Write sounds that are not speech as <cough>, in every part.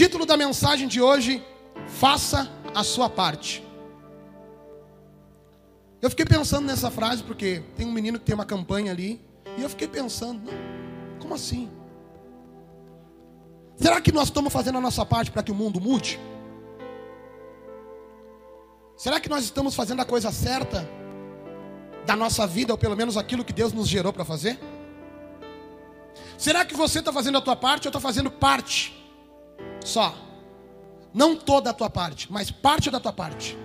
Título da mensagem de hoje: Faça a sua parte. Eu fiquei pensando nessa frase porque tem um menino que tem uma campanha ali e eu fiquei pensando, como assim? Será que nós estamos fazendo a nossa parte para que o mundo mude? Será que nós estamos fazendo a coisa certa da nossa vida, ou pelo menos aquilo que Deus nos gerou para fazer? Será que você está fazendo a tua parte ou está fazendo parte? Só. Não toda a tua parte, mas parte da tua parte.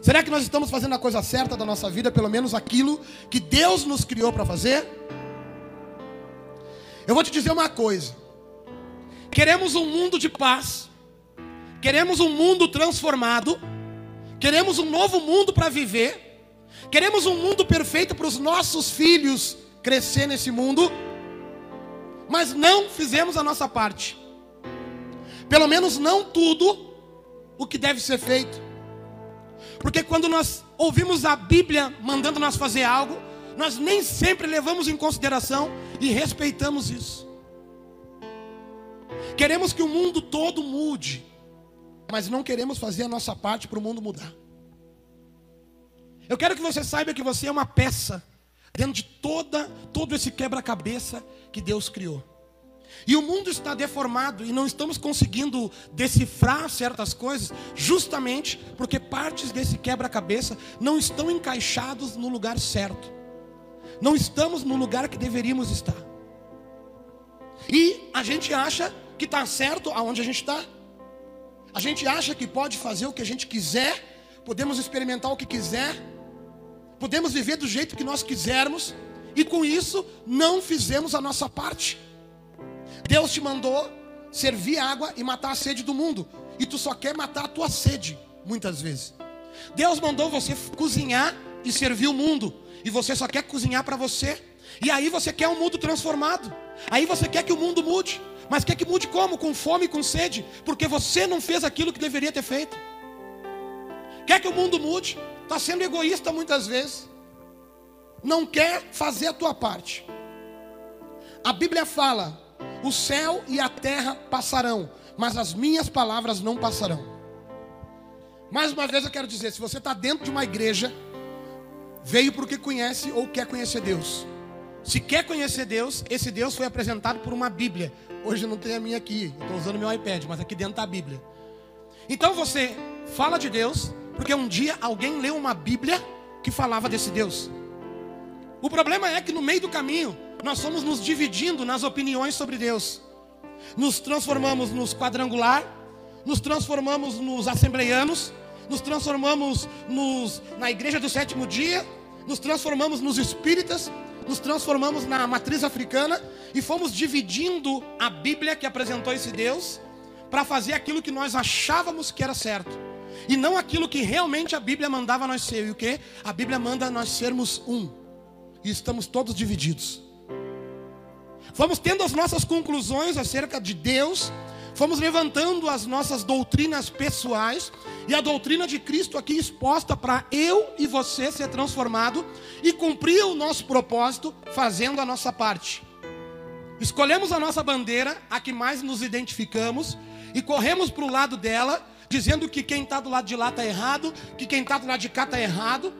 Será que nós estamos fazendo a coisa certa da nossa vida, pelo menos aquilo que Deus nos criou para fazer? Eu vou te dizer uma coisa. Queremos um mundo de paz. Queremos um mundo transformado. Queremos um novo mundo para viver. Queremos um mundo perfeito para os nossos filhos crescer nesse mundo. Mas não fizemos a nossa parte. Pelo menos não tudo o que deve ser feito. Porque quando nós ouvimos a Bíblia mandando nós fazer algo, nós nem sempre levamos em consideração e respeitamos isso. Queremos que o mundo todo mude, mas não queremos fazer a nossa parte para o mundo mudar. Eu quero que você saiba que você é uma peça dentro de toda todo esse quebra-cabeça que Deus criou. E o mundo está deformado e não estamos conseguindo decifrar certas coisas, justamente porque partes desse quebra-cabeça não estão encaixados no lugar certo. Não estamos no lugar que deveríamos estar. E a gente acha que está certo aonde a gente está. A gente acha que pode fazer o que a gente quiser, podemos experimentar o que quiser, podemos viver do jeito que nós quisermos, e com isso não fizemos a nossa parte. Deus te mandou servir água e matar a sede do mundo. E tu só quer matar a tua sede, muitas vezes. Deus mandou você cozinhar e servir o mundo. E você só quer cozinhar para você. E aí você quer um mundo transformado. Aí você quer que o mundo mude. Mas quer que mude como? Com fome e com sede. Porque você não fez aquilo que deveria ter feito. Quer que o mundo mude? Está sendo egoísta muitas vezes. Não quer fazer a tua parte. A Bíblia fala o céu e a terra passarão, mas as minhas palavras não passarão. Mais uma vez eu quero dizer: se você está dentro de uma igreja, veio porque conhece ou quer conhecer Deus. Se quer conhecer Deus, esse Deus foi apresentado por uma Bíblia. Hoje não tem a minha aqui, estou usando meu iPad, mas aqui dentro está a Bíblia. Então você fala de Deus, porque um dia alguém leu uma Bíblia que falava desse Deus. O problema é que no meio do caminho, nós fomos nos dividindo nas opiniões sobre Deus. Nos transformamos nos quadrangular, nos transformamos nos assembleianos, nos transformamos nos, na igreja do sétimo dia, nos transformamos nos espíritas, nos transformamos na matriz africana e fomos dividindo a Bíblia que apresentou esse Deus para fazer aquilo que nós achávamos que era certo. E não aquilo que realmente a Bíblia mandava nós ser. E o que? A Bíblia manda nós sermos um. E estamos todos divididos. Fomos tendo as nossas conclusões acerca de Deus, fomos levantando as nossas doutrinas pessoais e a doutrina de Cristo aqui exposta para eu e você ser transformado e cumprir o nosso propósito fazendo a nossa parte. Escolhemos a nossa bandeira, a que mais nos identificamos, e corremos para o lado dela, dizendo que quem está do lado de lá está errado, que quem está do lado de cá está errado.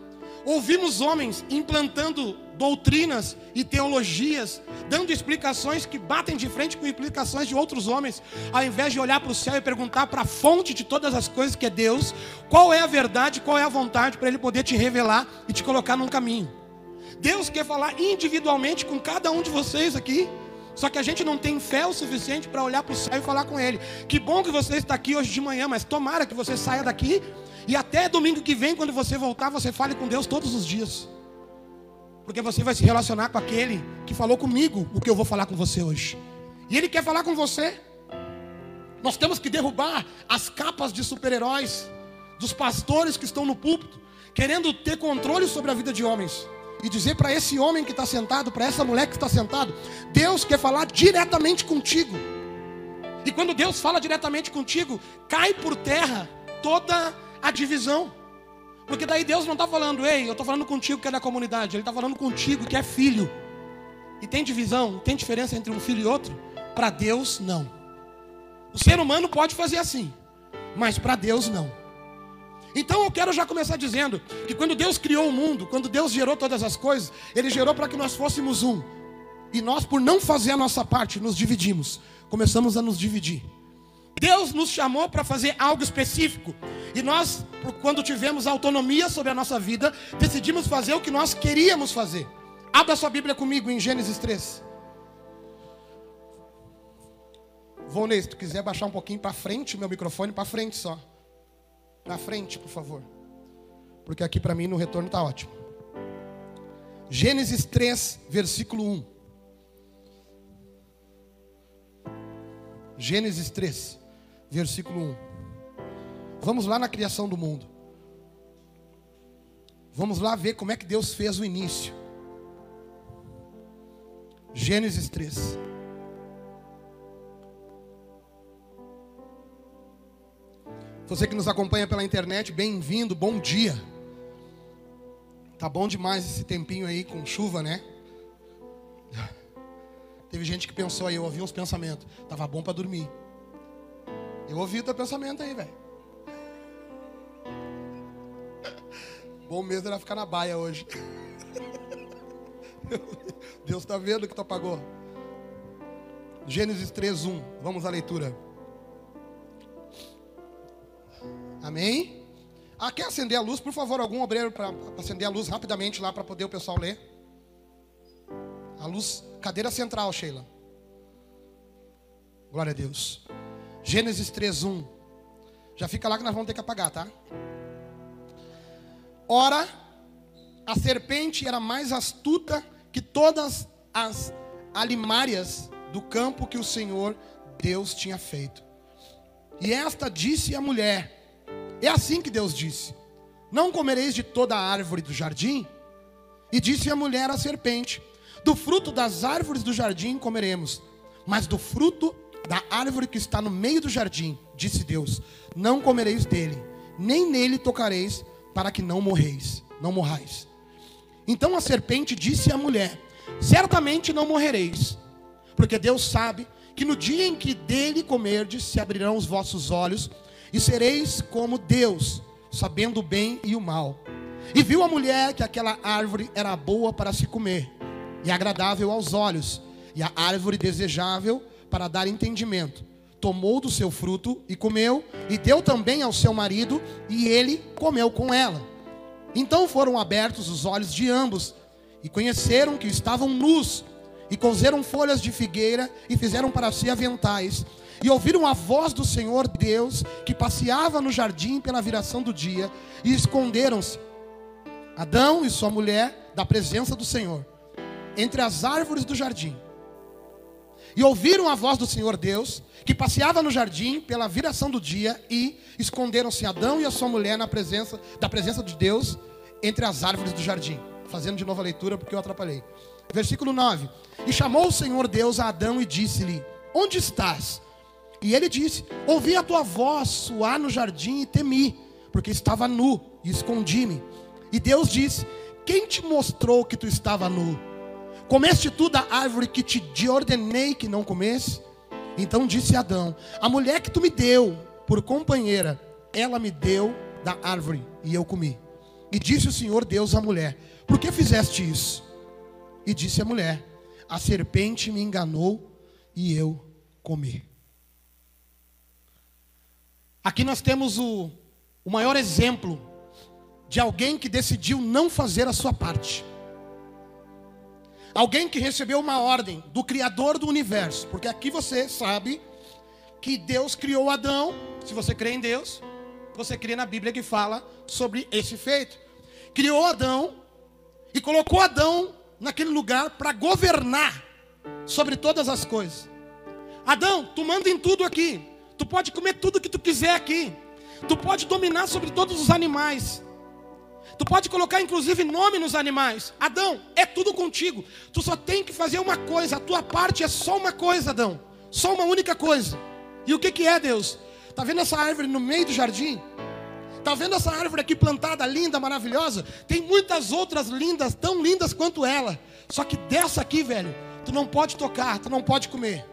Ouvimos homens implantando doutrinas e teologias, dando explicações que batem de frente com explicações de outros homens, ao invés de olhar para o céu e perguntar para a fonte de todas as coisas que é Deus, qual é a verdade, qual é a vontade para Ele poder te revelar e te colocar num caminho. Deus quer falar individualmente com cada um de vocês aqui. Só que a gente não tem fé o suficiente para olhar para o céu e falar com Ele. Que bom que você está aqui hoje de manhã, mas tomara que você saia daqui e até domingo que vem, quando você voltar, você fale com Deus todos os dias. Porque você vai se relacionar com aquele que falou comigo o que eu vou falar com você hoje. E ele quer falar com você. Nós temos que derrubar as capas de super-heróis dos pastores que estão no púlpito, querendo ter controle sobre a vida de homens. E dizer para esse homem que está sentado, para essa mulher que está sentado, Deus quer falar diretamente contigo. E quando Deus fala diretamente contigo, cai por terra toda a divisão. Porque daí Deus não está falando, ei, eu estou falando contigo que é da comunidade. Ele está falando contigo que é filho. E tem divisão, tem diferença entre um filho e outro? Para Deus, não. O ser humano pode fazer assim, mas para Deus não. Então eu quero já começar dizendo que quando Deus criou o mundo, quando Deus gerou todas as coisas, Ele gerou para que nós fôssemos um. E nós, por não fazer a nossa parte, nos dividimos. Começamos a nos dividir. Deus nos chamou para fazer algo específico. E nós, quando tivemos autonomia sobre a nossa vida, decidimos fazer o que nós queríamos fazer. Abra sua Bíblia comigo em Gênesis 3. Volney, se tu quiser baixar um pouquinho para frente, meu microfone para frente só. Na frente, por favor. Porque aqui para mim no retorno está ótimo. Gênesis 3, versículo 1. Gênesis 3, versículo 1. Vamos lá na criação do mundo. Vamos lá ver como é que Deus fez o início. Gênesis 3. Você que nos acompanha pela internet, bem-vindo, bom dia. Tá bom demais esse tempinho aí com chuva, né? <laughs> Teve gente que pensou aí, eu ouvi uns pensamentos. Tava bom para dormir. Eu ouvi o teu pensamento aí, velho. Bom mesmo era ficar na baia hoje. <laughs> Deus está vendo que tu apagou. Gênesis 3:1. Vamos à leitura. Amém? Ah, quer acender a luz? Por favor, algum obreiro para acender a luz rapidamente lá para poder o pessoal ler. A luz, cadeira central, Sheila. Glória a Deus. Gênesis 3:1. Já fica lá que nós vamos ter que apagar, tá? Ora, a serpente era mais astuta que todas as alimárias do campo que o Senhor Deus tinha feito. E esta disse à mulher: É assim que Deus disse: Não comereis de toda a árvore do jardim? E disse a mulher à serpente: Do fruto das árvores do jardim comeremos, mas do fruto da árvore que está no meio do jardim, disse Deus: Não comereis dele, nem nele tocareis, para que não morreis, não morrais. Então a serpente disse à mulher: Certamente não morrereis, porque Deus sabe que no dia em que dele comerdes, se abrirão os vossos olhos, e sereis como Deus, sabendo o bem e o mal. E viu a mulher que aquela árvore era boa para se comer, e agradável aos olhos, e a árvore desejável para dar entendimento. Tomou do seu fruto e comeu, e deu também ao seu marido, e ele comeu com ela. Então foram abertos os olhos de ambos, e conheceram que estavam nus, e cozeram folhas de figueira, e fizeram para si aventais. E ouviram a voz do Senhor Deus, que passeava no jardim pela viração do dia, e esconderam-se, Adão e sua mulher, da presença do Senhor, entre as árvores do jardim. E ouviram a voz do Senhor Deus, que passeava no jardim pela viração do dia, e esconderam-se Adão e a sua mulher na presença da presença de Deus entre as árvores do jardim. Fazendo de novo a leitura porque eu atrapalhei. Versículo 9. E chamou o Senhor Deus a Adão e disse-lhe: Onde estás? E ele disse: Ouvi a tua voz soar no jardim e temi, porque estava nu e escondi-me. E Deus disse: Quem te mostrou que tu estava nu? Comeste tu da árvore que te ordenei que não comesse? Então disse Adão: A mulher que tu me deu por companheira, ela me deu da árvore e eu comi. E disse o Senhor Deus à mulher: Por que fizeste isso? E disse a mulher: A serpente me enganou e eu comi. Aqui nós temos o, o maior exemplo de alguém que decidiu não fazer a sua parte. Alguém que recebeu uma ordem do Criador do universo, porque aqui você sabe que Deus criou Adão, se você crê em Deus, você crê na Bíblia que fala sobre esse feito. Criou Adão e colocou Adão naquele lugar para governar sobre todas as coisas. Adão, tu manda em tudo aqui. Tu pode comer tudo que tu quiser aqui. Tu pode dominar sobre todos os animais. Tu pode colocar inclusive nome nos animais. Adão, é tudo contigo. Tu só tem que fazer uma coisa. A tua parte é só uma coisa, Adão. Só uma única coisa. E o que, que é, Deus? Está vendo essa árvore no meio do jardim? Está vendo essa árvore aqui plantada, linda, maravilhosa? Tem muitas outras lindas, tão lindas quanto ela. Só que dessa aqui, velho, tu não pode tocar, tu não pode comer.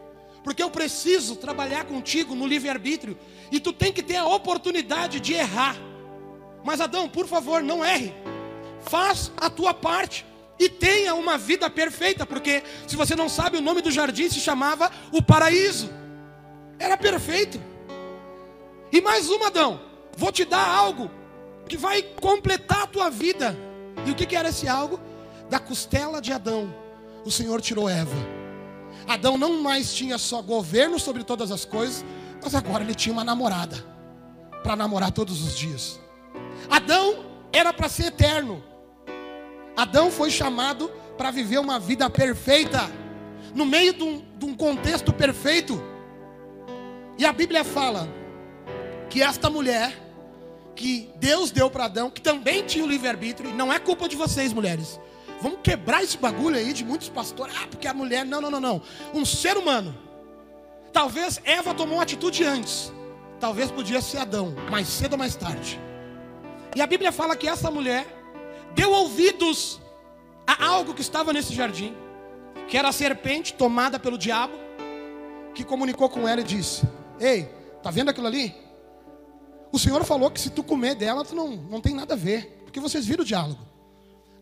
porque eu preciso trabalhar contigo no livre-arbítrio, e tu tem que ter a oportunidade de errar. Mas Adão, por favor, não erre. Faz a tua parte e tenha uma vida perfeita, porque se você não sabe, o nome do jardim se chamava o paraíso. Era perfeito. E mais uma, Adão, vou te dar algo que vai completar a tua vida. E o que, que era esse algo? Da costela de Adão, o Senhor tirou Eva. Adão não mais tinha só governo sobre todas as coisas, mas agora ele tinha uma namorada para namorar todos os dias. Adão era para ser eterno. Adão foi chamado para viver uma vida perfeita, no meio de um, de um contexto perfeito. E a Bíblia fala que esta mulher, que Deus deu para Adão, que também tinha o livre-arbítrio, não é culpa de vocês, mulheres. Vamos quebrar esse bagulho aí de muitos pastores. Ah, porque a mulher. Não, não, não, não. Um ser humano. Talvez Eva tomou uma atitude antes. Talvez podia ser Adão, mais cedo ou mais tarde. E a Bíblia fala que essa mulher deu ouvidos a algo que estava nesse jardim, que era a serpente tomada pelo diabo, que comunicou com ela e disse: Ei, tá vendo aquilo ali? O Senhor falou que se tu comer dela, tu não, não tem nada a ver, porque vocês viram o diálogo.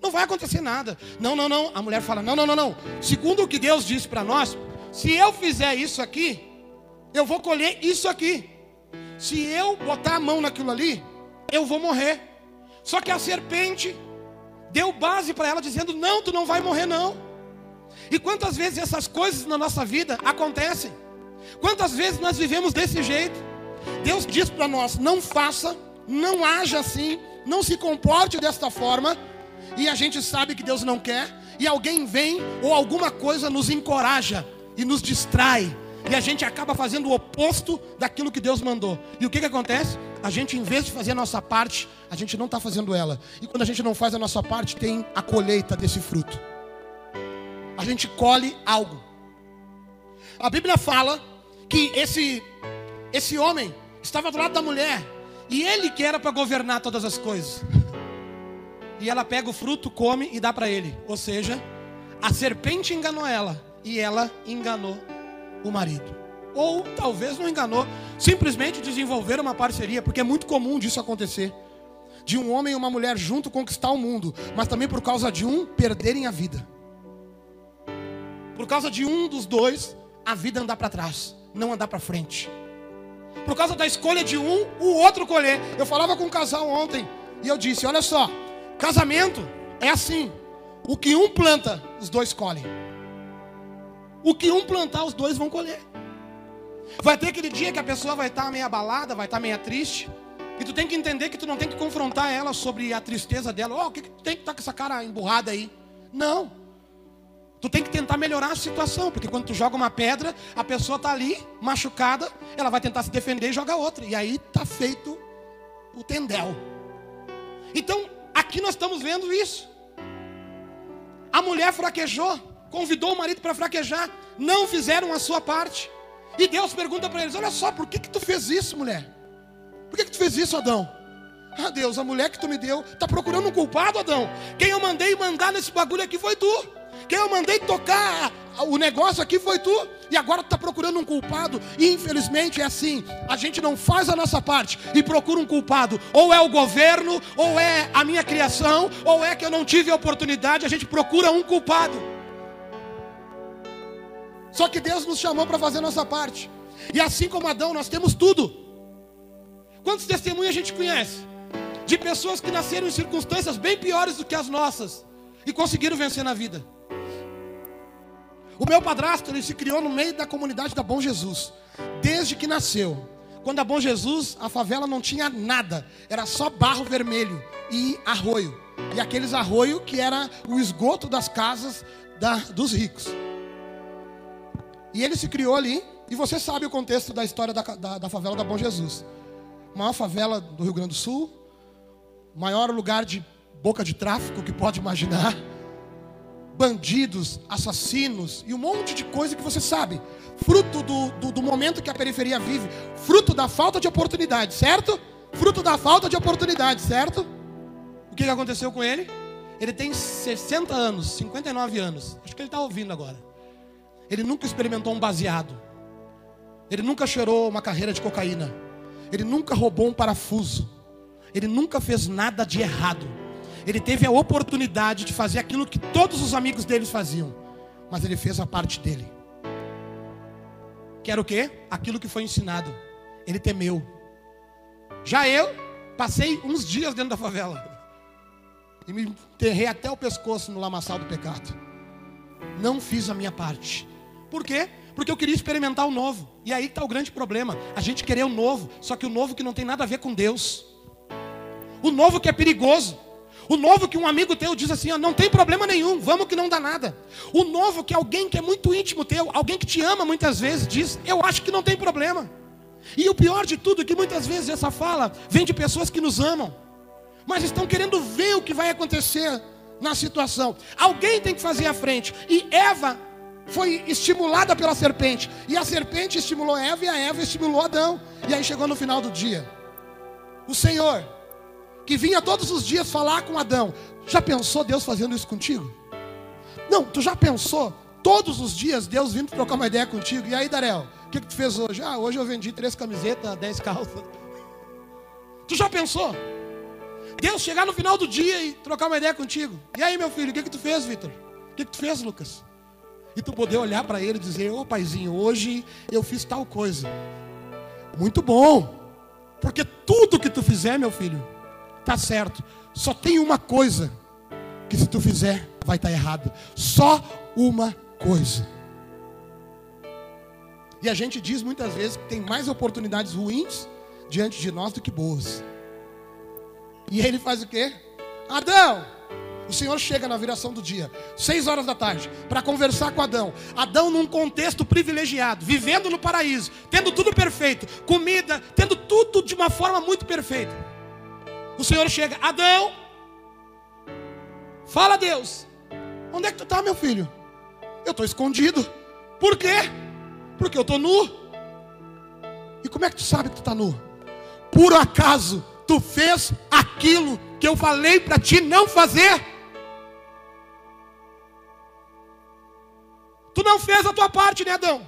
Não vai acontecer nada. Não, não, não. A mulher fala: Não, não, não, não. Segundo o que Deus disse para nós, se eu fizer isso aqui, eu vou colher isso aqui. Se eu botar a mão naquilo ali, eu vou morrer. Só que a serpente deu base para ela dizendo: Não, tu não vai morrer, não. E quantas vezes essas coisas na nossa vida acontecem? Quantas vezes nós vivemos desse jeito? Deus diz para nós: Não faça, não haja assim, não se comporte desta forma. E a gente sabe que Deus não quer, e alguém vem ou alguma coisa nos encoraja e nos distrai, e a gente acaba fazendo o oposto daquilo que Deus mandou. E o que, que acontece? A gente, em vez de fazer a nossa parte, a gente não está fazendo ela. E quando a gente não faz a nossa parte, tem a colheita desse fruto. A gente colhe algo. A Bíblia fala que esse, esse homem estava do lado da mulher. E ele que era para governar todas as coisas. E ela pega o fruto, come e dá para ele. Ou seja, a serpente enganou ela. E ela enganou o marido. Ou talvez não enganou, simplesmente desenvolveram uma parceria, porque é muito comum disso acontecer. De um homem e uma mulher junto conquistar o mundo, mas também por causa de um perderem a vida. Por causa de um dos dois, a vida andar para trás, não andar para frente. Por causa da escolha de um, o outro colher. Eu falava com um casal ontem e eu disse: Olha só, casamento é assim: o que um planta, os dois colhem. O que um plantar, os dois vão colher. Vai ter aquele dia que a pessoa vai estar meio abalada, vai estar meio triste. E tu tem que entender que tu não tem que confrontar ela sobre a tristeza dela. Oh, o que, que tu tem que estar tá com essa cara emburrada aí? Não. Tu tem que tentar melhorar a situação, porque quando tu joga uma pedra, a pessoa está ali, machucada, ela vai tentar se defender e joga outra. E aí está feito o tendel. Então, aqui nós estamos vendo isso. A mulher fraquejou, convidou o marido para fraquejar, não fizeram a sua parte. E Deus pergunta para eles: Olha só, por que, que tu fez isso, mulher? Por que, que tu fez isso, Adão? Ah, Deus, a mulher que tu me deu está procurando um culpado, Adão. Quem eu mandei mandar nesse bagulho aqui foi tu. Quem eu mandei tocar o negócio aqui foi tu. E agora tu está procurando um culpado. E infelizmente é assim: a gente não faz a nossa parte e procura um culpado. Ou é o governo, ou é a minha criação, ou é que eu não tive a oportunidade. A gente procura um culpado. Só que Deus nos chamou para fazer a nossa parte. E assim como Adão, nós temos tudo. Quantos testemunhos a gente conhece? De pessoas que nasceram em circunstâncias bem piores do que as nossas e conseguiram vencer na vida. O meu padrasto, ele se criou no meio da comunidade da Bom Jesus, desde que nasceu. Quando a Bom Jesus, a favela não tinha nada, era só barro vermelho e arroio. E aqueles arroio que era o esgoto das casas da, dos ricos. E ele se criou ali, e você sabe o contexto da história da, da, da favela da Bom Jesus. Maior favela do Rio Grande do Sul, maior lugar de boca de tráfico que pode imaginar. Bandidos, assassinos e um monte de coisa que você sabe. Fruto do, do, do momento que a periferia vive. Fruto da falta de oportunidade, certo? Fruto da falta de oportunidade, certo? O que aconteceu com ele? Ele tem 60 anos, 59 anos. Acho que ele está ouvindo agora. Ele nunca experimentou um baseado. Ele nunca cheirou uma carreira de cocaína. Ele nunca roubou um parafuso. Ele nunca fez nada de errado. Ele teve a oportunidade de fazer aquilo que todos os amigos dele faziam. Mas ele fez a parte dele. Que era o quê? Aquilo que foi ensinado. Ele temeu. Já eu passei uns dias dentro da favela. E me enterrei até o pescoço no lamaçal do pecado. Não fiz a minha parte. Por quê? Porque eu queria experimentar o novo. E aí está o grande problema. A gente querer o novo, só que o novo que não tem nada a ver com Deus. O novo que é perigoso. O novo que um amigo teu diz assim, ó, não tem problema nenhum, vamos que não dá nada. O novo que alguém que é muito íntimo teu, alguém que te ama muitas vezes, diz, eu acho que não tem problema. E o pior de tudo é que muitas vezes essa fala vem de pessoas que nos amam, mas estão querendo ver o que vai acontecer na situação. Alguém tem que fazer a frente. E Eva foi estimulada pela serpente. E a serpente estimulou Eva e a Eva estimulou Adão. E aí chegou no final do dia. O Senhor, que vinha todos os dias falar com Adão, já pensou Deus fazendo isso contigo? Não, tu já pensou todos os dias Deus vindo trocar uma ideia contigo? E aí, Darel, o que, que tu fez hoje? Ah, hoje eu vendi três camisetas, dez calças. <laughs> Tu já pensou? Deus chegar no final do dia e trocar uma ideia contigo. E aí, meu filho, o que, que tu fez, Vitor? O que, que tu fez, Lucas? E tu poder olhar para ele e dizer, ô oh, paizinho, hoje eu fiz tal coisa. Muito bom. Porque tudo que tu fizer, meu filho, tá certo. Só tem uma coisa que se tu fizer vai estar tá errado. Só uma coisa. E a gente diz muitas vezes que tem mais oportunidades ruins diante de nós do que boas. E ele faz o quê? Adão, o Senhor chega na viração do dia, seis horas da tarde, para conversar com Adão. Adão num contexto privilegiado, vivendo no paraíso, tendo tudo perfeito, comida, tendo tudo de uma forma muito perfeita. O Senhor chega, Adão, fala a Deus, onde é que tu está, meu filho? Eu estou escondido. Por quê? Porque eu estou nu. E como é que tu sabe que tu está nu? Por acaso tu fez aquilo que eu falei para ti não fazer? Tu não fez a tua parte, né, Adão?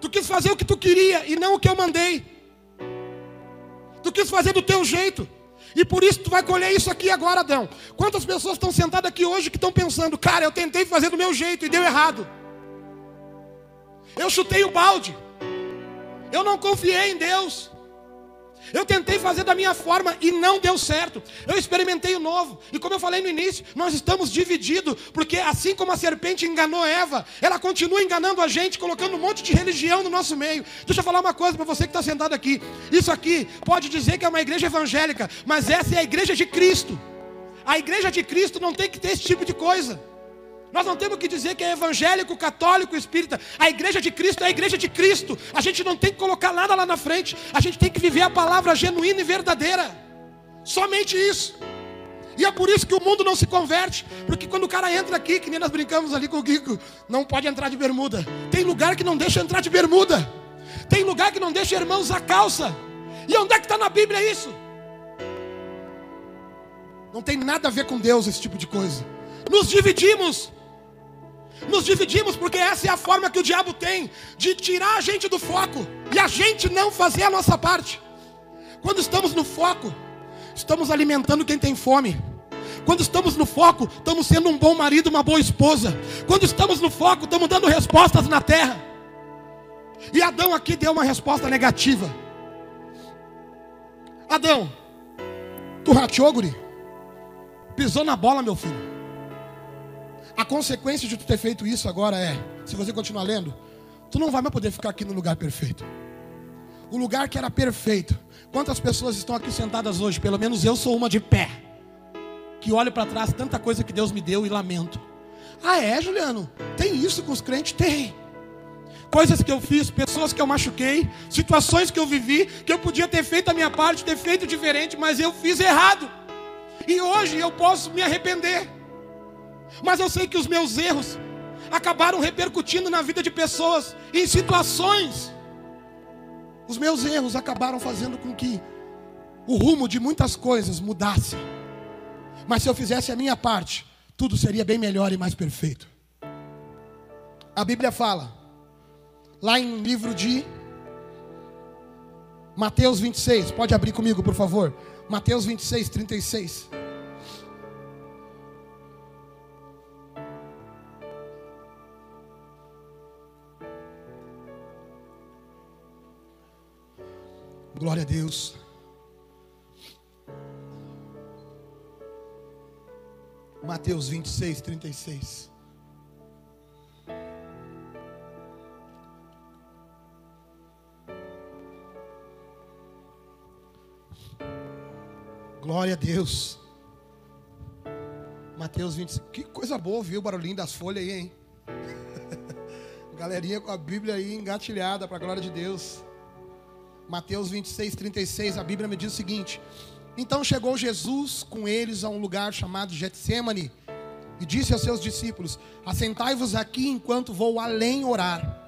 Tu quis fazer o que tu queria e não o que eu mandei. Tu quis fazer do teu jeito. E por isso tu vai colher isso aqui agora, Adão. Quantas pessoas estão sentadas aqui hoje que estão pensando, cara, eu tentei fazer do meu jeito e deu errado. Eu chutei o balde. Eu não confiei em Deus. Eu tentei fazer da minha forma e não deu certo. Eu experimentei o novo. E como eu falei no início, nós estamos divididos, porque assim como a serpente enganou Eva, ela continua enganando a gente, colocando um monte de religião no nosso meio. Deixa eu falar uma coisa para você que está sentado aqui. Isso aqui pode dizer que é uma igreja evangélica, mas essa é a igreja de Cristo. A igreja de Cristo não tem que ter esse tipo de coisa. Nós não temos que dizer que é evangélico, católico, espírita. A igreja de Cristo é a igreja de Cristo. A gente não tem que colocar nada lá na frente. A gente tem que viver a palavra genuína e verdadeira. Somente isso. E é por isso que o mundo não se converte. Porque quando o cara entra aqui, que nem nós brincamos ali com o Guico, não pode entrar de bermuda. Tem lugar que não deixa entrar de bermuda. Tem lugar que não deixa irmão usar calça. E onde é que está na Bíblia isso? Não tem nada a ver com Deus esse tipo de coisa. Nos dividimos. Nos dividimos porque essa é a forma que o diabo tem de tirar a gente do foco e a gente não fazer a nossa parte. Quando estamos no foco, estamos alimentando quem tem fome. Quando estamos no foco, estamos sendo um bom marido, uma boa esposa. Quando estamos no foco, estamos dando respostas na terra. E Adão aqui deu uma resposta negativa. Adão, tu rateou, guri? Pisou na bola, meu filho. A consequência de tu ter feito isso agora é, se você continuar lendo, tu não vai mais poder ficar aqui no lugar perfeito. O lugar que era perfeito. Quantas pessoas estão aqui sentadas hoje? Pelo menos eu sou uma de pé. Que olho para trás tanta coisa que Deus me deu e lamento. Ah, é, Juliano? Tem isso com os crentes? Tem. Coisas que eu fiz, pessoas que eu machuquei, situações que eu vivi, que eu podia ter feito a minha parte, ter feito diferente, mas eu fiz errado. E hoje eu posso me arrepender. Mas eu sei que os meus erros acabaram repercutindo na vida de pessoas, em situações. Os meus erros acabaram fazendo com que o rumo de muitas coisas mudasse. Mas se eu fizesse a minha parte, tudo seria bem melhor e mais perfeito. A Bíblia fala, lá em livro de Mateus 26, pode abrir comigo, por favor. Mateus 26, 36. Glória a Deus. Mateus 26, 36. Glória a Deus. Mateus 25. Que coisa boa viu o barulhinho das folhas aí, hein? <laughs> Galerinha com a Bíblia aí engatilhada para a glória de Deus. Mateus 26, 36, a Bíblia me diz o seguinte: Então chegou Jesus com eles a um lugar chamado Getsemane e disse aos seus discípulos: Assentai-vos aqui enquanto vou além orar.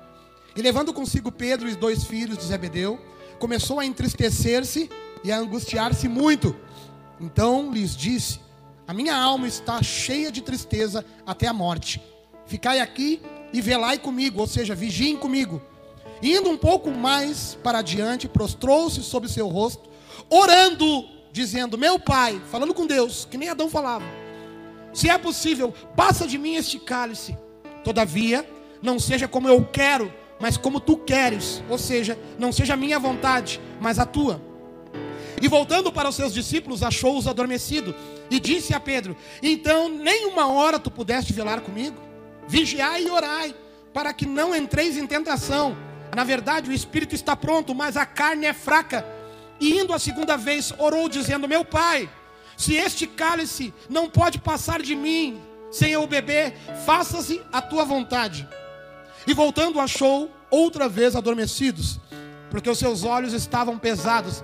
E levando consigo Pedro e dois filhos de Zebedeu, começou a entristecer-se e a angustiar-se muito. Então lhes disse: A minha alma está cheia de tristeza até a morte. Ficai aqui e velai comigo, ou seja, vigiem comigo. Indo um pouco mais para adiante, prostrou-se sobre seu rosto, orando, dizendo: Meu pai, falando com Deus, que nem Adão falava: Se é possível, passa de mim este cálice. Todavia, não seja como eu quero, mas como tu queres. Ou seja, não seja a minha vontade, mas a tua. E voltando para os seus discípulos, achou-os adormecido. E disse a Pedro: Então, nem uma hora tu pudeste velar comigo? Vigiai e orai, para que não entreis em tentação. Na verdade, o espírito está pronto, mas a carne é fraca. E indo a segunda vez, orou, dizendo: Meu pai, se este cálice não pode passar de mim sem eu beber, faça-se a tua vontade. E voltando, achou outra vez adormecidos, porque os seus olhos estavam pesados.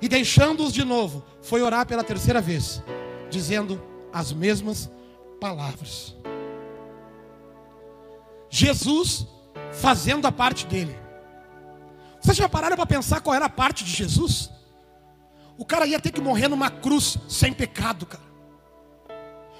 E deixando-os de novo, foi orar pela terceira vez, dizendo as mesmas palavras. Jesus fazendo a parte dele. Vocês já pararam para pensar qual era a parte de Jesus? O cara ia ter que morrer numa cruz sem pecado, cara.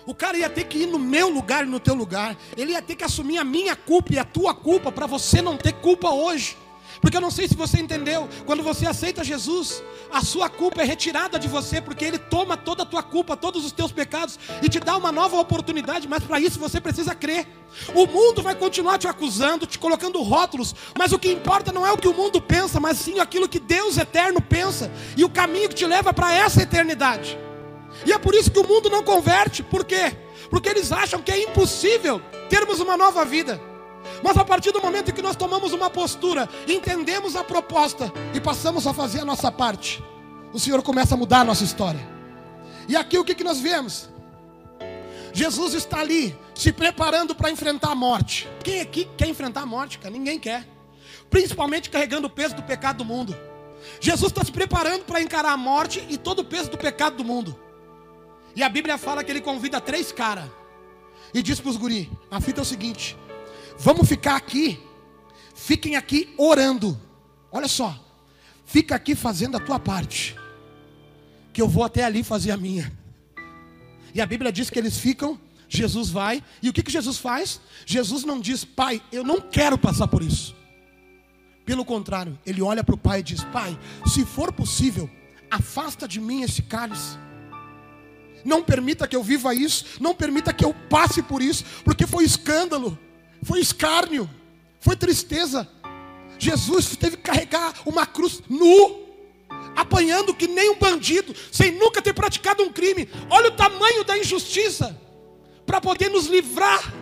O cara ia ter que ir no meu lugar e no teu lugar. Ele ia ter que assumir a minha culpa e a tua culpa para você não ter culpa hoje. Porque eu não sei se você entendeu, quando você aceita Jesus, a sua culpa é retirada de você, porque Ele toma toda a tua culpa, todos os teus pecados, e te dá uma nova oportunidade, mas para isso você precisa crer. O mundo vai continuar te acusando, te colocando rótulos, mas o que importa não é o que o mundo pensa, mas sim aquilo que Deus eterno pensa, e o caminho que te leva para essa eternidade. E é por isso que o mundo não converte, por quê? Porque eles acham que é impossível termos uma nova vida. Mas a partir do momento em que nós tomamos uma postura, entendemos a proposta e passamos a fazer a nossa parte, o Senhor começa a mudar a nossa história. E aqui o que, que nós vemos? Jesus está ali, se preparando para enfrentar a morte. Quem aqui quer enfrentar a morte? Cara? Ninguém quer. Principalmente carregando o peso do pecado do mundo. Jesus está se preparando para encarar a morte e todo o peso do pecado do mundo. E a Bíblia fala que ele convida três caras. E diz para os guri: a fita é o seguinte: Vamos ficar aqui. Fiquem aqui orando. Olha só. Fica aqui fazendo a tua parte. Que eu vou até ali fazer a minha. E a Bíblia diz que eles ficam, Jesus vai, e o que, que Jesus faz? Jesus não diz, pai, eu não quero passar por isso. Pelo contrário, ele olha para o pai e diz: Pai, se for possível, afasta de mim esse cálice. Não permita que eu viva isso, não permita que eu passe por isso, porque foi escândalo foi escárnio, foi tristeza. Jesus teve que carregar uma cruz nu, apanhando que nem um bandido, sem nunca ter praticado um crime. Olha o tamanho da injustiça, para poder nos livrar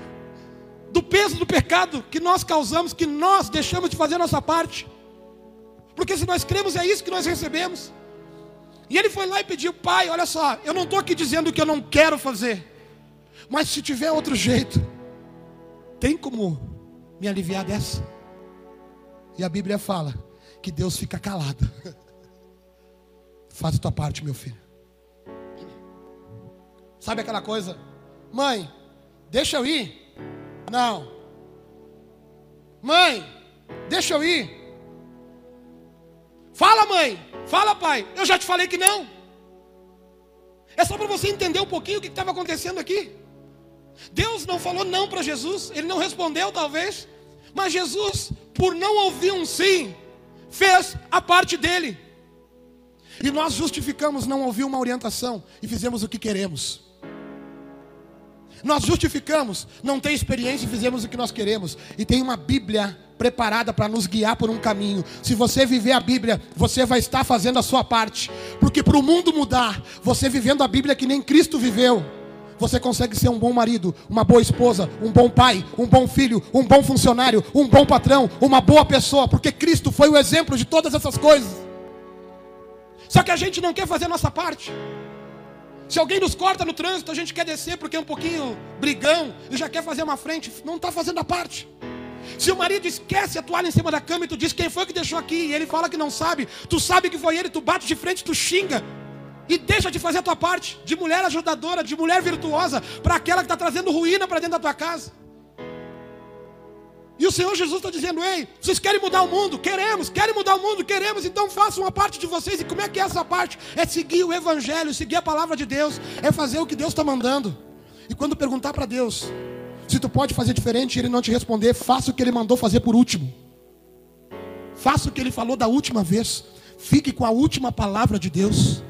do peso do pecado que nós causamos, que nós deixamos de fazer a nossa parte. Porque se nós cremos, é isso que nós recebemos. E ele foi lá e pediu, pai, olha só, eu não estou aqui dizendo que eu não quero fazer, mas se tiver outro jeito, tem como me aliviar dessa? E a Bíblia fala que Deus fica calado. <laughs> Faz a tua parte, meu filho. Sabe aquela coisa? Mãe, deixa eu ir. Não. Mãe, deixa eu ir. Fala, mãe. Fala, pai. Eu já te falei que não. É só para você entender um pouquinho o que estava acontecendo aqui. Deus não falou não para Jesus, ele não respondeu talvez, mas Jesus, por não ouvir um sim, fez a parte dele. E nós justificamos não ouvir uma orientação e fizemos o que queremos. Nós justificamos não ter experiência e fizemos o que nós queremos. E tem uma Bíblia preparada para nos guiar por um caminho. Se você viver a Bíblia, você vai estar fazendo a sua parte. Porque para o mundo mudar, você vivendo a Bíblia que nem Cristo viveu, você consegue ser um bom marido, uma boa esposa, um bom pai, um bom filho, um bom funcionário, um bom patrão, uma boa pessoa, porque Cristo foi o exemplo de todas essas coisas. Só que a gente não quer fazer a nossa parte. Se alguém nos corta no trânsito, a gente quer descer porque é um pouquinho brigão e já quer fazer uma frente, não está fazendo a parte. Se o marido esquece a toalha em cima da cama e tu diz quem foi que deixou aqui, e ele fala que não sabe, tu sabe que foi ele, tu bate de frente, tu xinga. E deixa de fazer a tua parte, de mulher ajudadora, de mulher virtuosa, para aquela que está trazendo ruína para dentro da tua casa. E o Senhor Jesus está dizendo: Ei, vocês querem mudar o mundo? Queremos, querem mudar o mundo? Queremos, então façam uma parte de vocês. E como é que é essa parte? É seguir o Evangelho, seguir a palavra de Deus, é fazer o que Deus está mandando. E quando perguntar para Deus se tu pode fazer diferente e Ele não te responder, faça o que Ele mandou fazer por último. Faça o que Ele falou da última vez. Fique com a última palavra de Deus.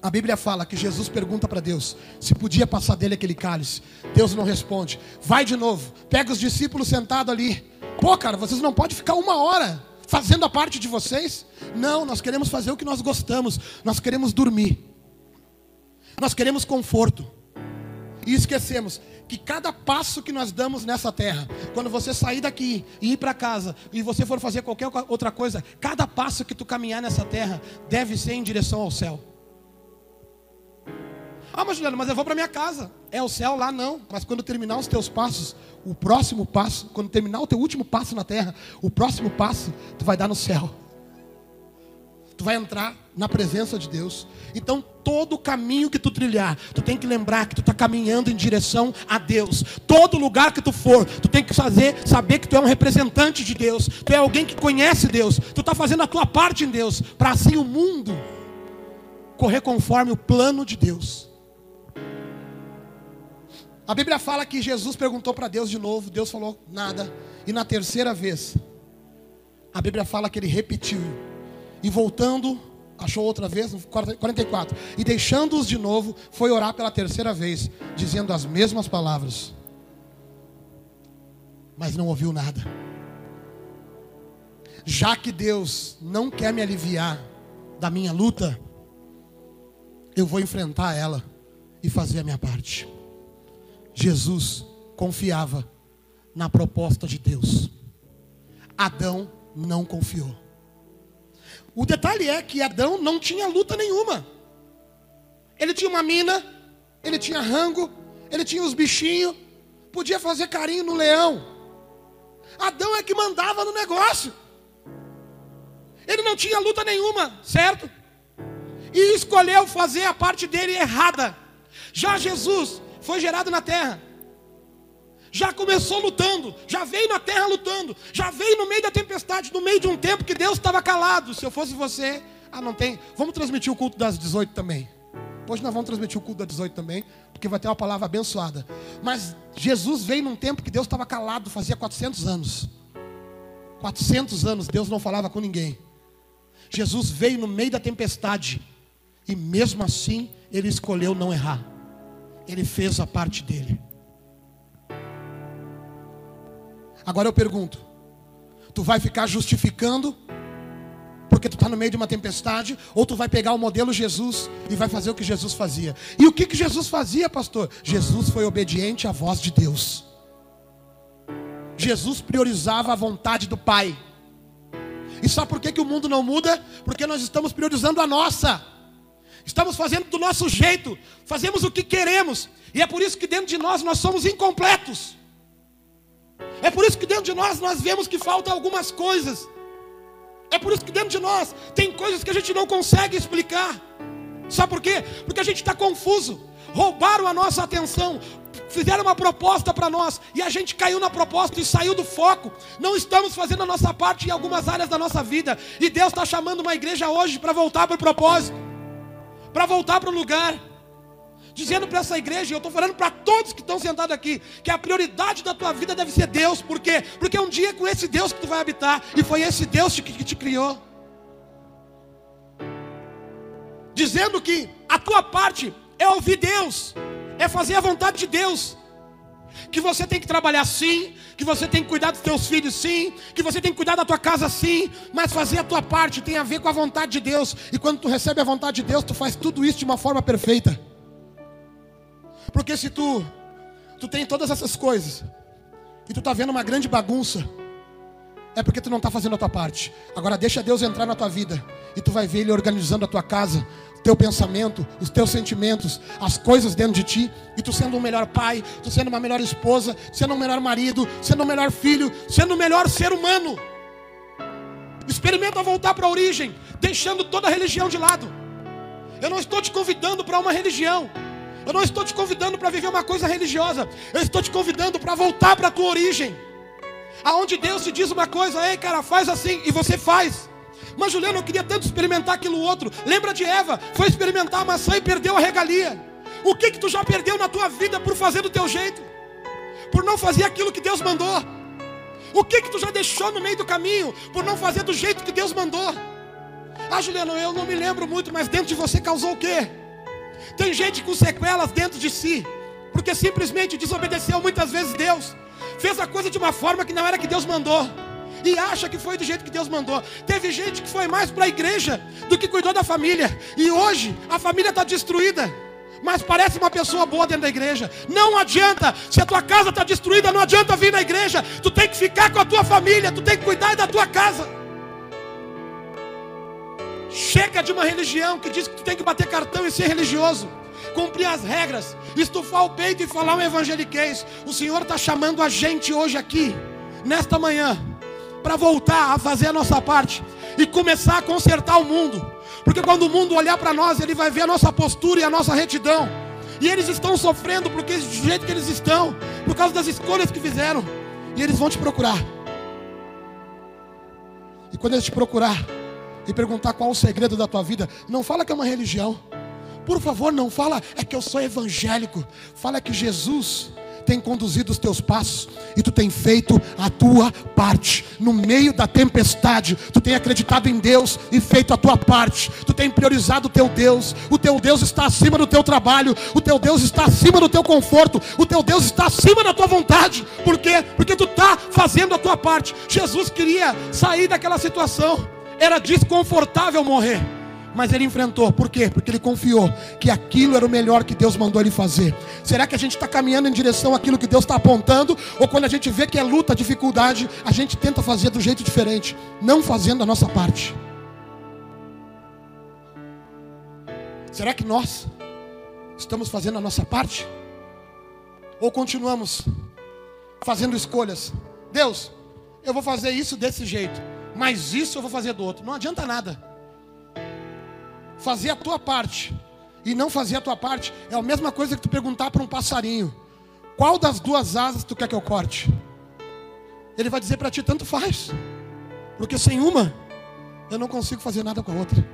A Bíblia fala que Jesus pergunta para Deus se podia passar dele aquele cálice. Deus não responde. Vai de novo, pega os discípulos sentados ali. Pô, cara, vocês não podem ficar uma hora fazendo a parte de vocês? Não, nós queremos fazer o que nós gostamos. Nós queremos dormir. Nós queremos conforto. E esquecemos que cada passo que nós damos nessa terra, quando você sair daqui e ir para casa, e você for fazer qualquer outra coisa, cada passo que tu caminhar nessa terra deve ser em direção ao céu. Ah, mas Juliano, mas eu vou para minha casa. É o céu lá não. Mas quando terminar os teus passos, o próximo passo, quando terminar o teu último passo na terra, o próximo passo tu vai dar no céu. Tu vai entrar na presença de Deus. Então, todo caminho que tu trilhar, tu tem que lembrar que tu está caminhando em direção a Deus. Todo lugar que tu for, tu tem que fazer, saber que tu é um representante de Deus. Tu é alguém que conhece Deus. Tu está fazendo a tua parte em Deus, para assim o mundo correr conforme o plano de Deus. A Bíblia fala que Jesus perguntou para Deus de novo, Deus falou nada. E na terceira vez, a Bíblia fala que ele repetiu. E voltando, achou outra vez, 44. E deixando-os de novo, foi orar pela terceira vez, dizendo as mesmas palavras. Mas não ouviu nada. Já que Deus não quer me aliviar da minha luta, eu vou enfrentar ela e fazer a minha parte. Jesus confiava na proposta de Deus. Adão não confiou. O detalhe é que Adão não tinha luta nenhuma. Ele tinha uma mina, ele tinha rango, ele tinha os bichinhos, podia fazer carinho no leão. Adão é que mandava no negócio. Ele não tinha luta nenhuma, certo? E escolheu fazer a parte dele errada. Já Jesus foi gerado na terra. Já começou lutando, já veio na terra lutando, já veio no meio da tempestade, no meio de um tempo que Deus estava calado. Se eu fosse você, ah, não tem. Vamos transmitir o culto das 18 também. Hoje nós vamos transmitir o culto das 18 também, porque vai ter uma palavra abençoada. Mas Jesus veio num tempo que Deus estava calado, fazia 400 anos. 400 anos Deus não falava com ninguém. Jesus veio no meio da tempestade, e mesmo assim ele escolheu não errar ele fez a parte dele. Agora eu pergunto: tu vai ficar justificando porque tu está no meio de uma tempestade, ou tu vai pegar o modelo Jesus e vai fazer o que Jesus fazia? E o que, que Jesus fazia, pastor? Jesus foi obediente à voz de Deus. Jesus priorizava a vontade do Pai. E sabe por que, que o mundo não muda? Porque nós estamos priorizando a nossa. Estamos fazendo do nosso jeito, fazemos o que queremos, e é por isso que dentro de nós nós somos incompletos. É por isso que dentro de nós nós vemos que faltam algumas coisas. É por isso que dentro de nós tem coisas que a gente não consegue explicar. Sabe por quê? Porque a gente está confuso. Roubaram a nossa atenção, fizeram uma proposta para nós e a gente caiu na proposta e saiu do foco. Não estamos fazendo a nossa parte em algumas áreas da nossa vida. E Deus está chamando uma igreja hoje para voltar para o propósito para voltar para o lugar. Dizendo para essa igreja, eu estou falando para todos que estão sentados aqui, que a prioridade da tua vida deve ser Deus. Por quê? Porque é um dia com esse Deus que tu vai habitar, e foi esse Deus que te criou. dizendo que a tua parte é ouvir Deus, é fazer a vontade de Deus. Que você tem que trabalhar sim, que você tem que cuidar dos teus filhos sim, que você tem que cuidar da tua casa sim, mas fazer a tua parte tem a ver com a vontade de Deus. E quando tu recebe a vontade de Deus, tu faz tudo isso de uma forma perfeita. Porque se tu tu tem todas essas coisas e tu tá vendo uma grande bagunça, é porque tu não está fazendo a tua parte. Agora deixa Deus entrar na tua vida e tu vai ver Ele organizando a tua casa, teu pensamento, os teus sentimentos, as coisas dentro de ti, e tu sendo um melhor pai, tu sendo uma melhor esposa, sendo um melhor marido, sendo um melhor filho, sendo um melhor ser humano. Experimenta voltar para a origem, deixando toda a religião de lado. Eu não estou te convidando para uma religião. Eu não estou te convidando para viver uma coisa religiosa. Eu estou te convidando para voltar para a tua origem. Aonde Deus te diz uma coisa, ei cara, faz assim, e você faz. Mas Juliano, eu queria tanto experimentar aquilo outro. Lembra de Eva? Foi experimentar a maçã e perdeu a regalia. O que que tu já perdeu na tua vida por fazer do teu jeito? Por não fazer aquilo que Deus mandou? O que que tu já deixou no meio do caminho por não fazer do jeito que Deus mandou? Ah, Juliano, eu não me lembro muito, mas dentro de você causou o quê? Tem gente com sequelas dentro de si, porque simplesmente desobedeceu muitas vezes Deus, fez a coisa de uma forma que não era que Deus mandou, e acha que foi do jeito que Deus mandou. Teve gente que foi mais para a igreja do que cuidou da família, e hoje a família está destruída. Mas parece uma pessoa boa dentro da igreja. Não adianta. Se a tua casa está destruída, não adianta vir na igreja. Tu tem que ficar com a tua família. Tu tem que cuidar da tua casa. Chega de uma religião que diz que tu tem que bater cartão e ser religioso, cumprir as regras, estufar o peito e falar um evangeliquez. O Senhor está chamando a gente hoje aqui, nesta manhã, para voltar a fazer a nossa parte e começar a consertar o mundo. Porque quando o mundo olhar para nós, ele vai ver a nossa postura e a nossa retidão. E eles estão sofrendo porque do jeito que eles estão, por causa das escolhas que fizeram. E eles vão te procurar. E quando eles te procurar, e perguntar qual o segredo da tua vida, não fala que é uma religião. Por favor, não fala é que eu sou evangélico. Fala que Jesus tem conduzido os teus passos e tu tem feito a tua parte. No meio da tempestade, tu tem acreditado em Deus e feito a tua parte. Tu tem priorizado o teu Deus. O teu Deus está acima do teu trabalho. O teu Deus está acima do teu conforto. O teu Deus está acima da tua vontade. Por quê? Porque tu está fazendo a tua parte. Jesus queria sair daquela situação. Era desconfortável morrer. Mas ele enfrentou, por quê? Porque ele confiou que aquilo era o melhor que Deus mandou ele fazer. Será que a gente está caminhando em direção àquilo que Deus está apontando? Ou quando a gente vê que é luta, dificuldade, a gente tenta fazer do jeito diferente, não fazendo a nossa parte? Será que nós estamos fazendo a nossa parte? Ou continuamos fazendo escolhas? Deus, eu vou fazer isso desse jeito mas isso eu vou fazer do outro. Não adianta nada. Fazer a tua parte e não fazer a tua parte é a mesma coisa que tu perguntar para um passarinho: qual das duas asas tu quer que eu corte? Ele vai dizer para ti: tanto faz, porque sem uma eu não consigo fazer nada com a outra.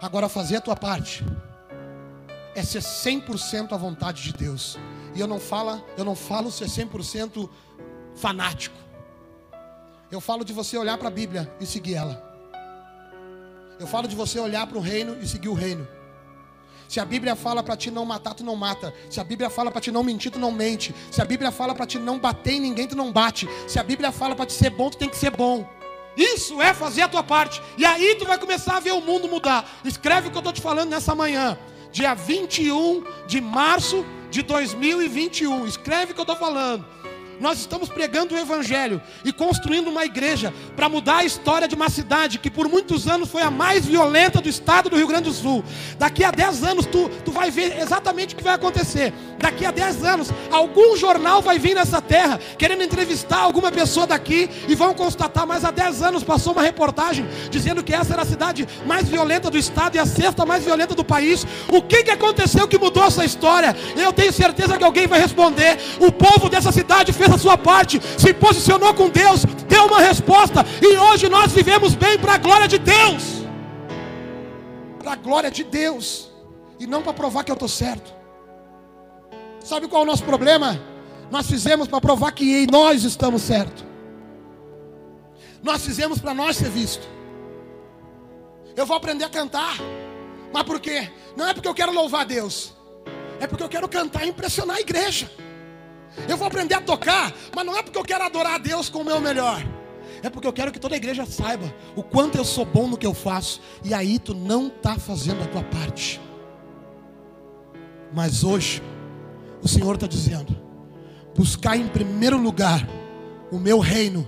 Agora, fazer a tua parte é ser 100% à vontade de Deus. E eu não falo, eu não falo ser 100% fanático. Eu falo de você olhar para a Bíblia e seguir ela. Eu falo de você olhar para o reino e seguir o reino. Se a Bíblia fala para te não matar, tu não mata. Se a Bíblia fala para te não mentir, tu não mente. Se a Bíblia fala para te não bater em ninguém, tu não bate. Se a Bíblia fala para te ser bom, tu tem que ser bom. Isso é fazer a tua parte. E aí tu vai começar a ver o mundo mudar. Escreve o que eu estou te falando nessa manhã. Dia 21 de março de 2021. Escreve o que eu estou falando. Nós estamos pregando o Evangelho e construindo uma igreja para mudar a história de uma cidade que por muitos anos foi a mais violenta do estado do Rio Grande do Sul. Daqui a 10 anos tu, tu vai ver exatamente o que vai acontecer. Daqui a 10 anos, algum jornal vai vir nessa terra querendo entrevistar alguma pessoa daqui e vão constatar, mas há 10 anos passou uma reportagem dizendo que essa era a cidade mais violenta do estado e a sexta mais violenta do país. O que, que aconteceu que mudou essa história? Eu tenho certeza que alguém vai responder. O povo dessa cidade fez a sua parte, se posicionou com Deus, deu uma resposta, e hoje nós vivemos bem para a glória de Deus. Para a glória de Deus, e não para provar que eu estou certo. Sabe qual é o nosso problema? Nós fizemos para provar que nós estamos certos. Nós fizemos para nós ser visto. Eu vou aprender a cantar. Mas por quê? Não é porque eu quero louvar Deus. É porque eu quero cantar e impressionar a igreja. Eu vou aprender a tocar, mas não é porque eu quero adorar a Deus com o meu melhor. É porque eu quero que toda a igreja saiba o quanto eu sou bom no que eu faço. E aí tu não está fazendo a tua parte. Mas hoje, o Senhor está dizendo: buscar em primeiro lugar o meu reino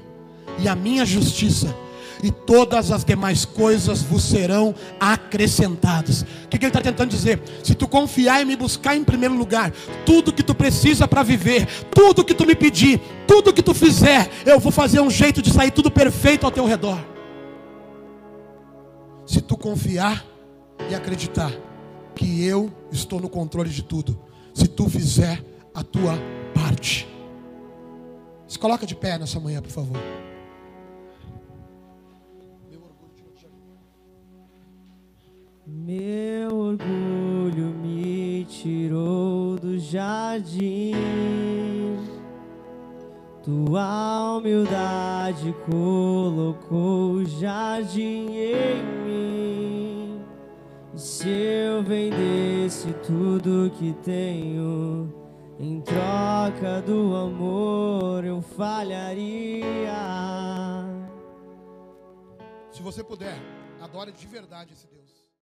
e a minha justiça, e todas as demais coisas vos serão acrescentadas. O que, ele está tentando dizer? Se tu confiar e me buscar em primeiro lugar, tudo que tu precisa para viver, tudo que tu me pedir, tudo que tu fizer, eu vou fazer um jeito de sair tudo perfeito ao teu redor. Se tu confiar e acreditar que eu estou no controle de tudo, se tu fizer a tua parte. Se coloca de pé nessa manhã, por favor. Meu orgulho me tirou do jardim. Tua humildade colocou o jardim em mim. E se eu vendesse tudo que tenho em troca do amor, eu falharia. Se você puder, adore de verdade esse Deus.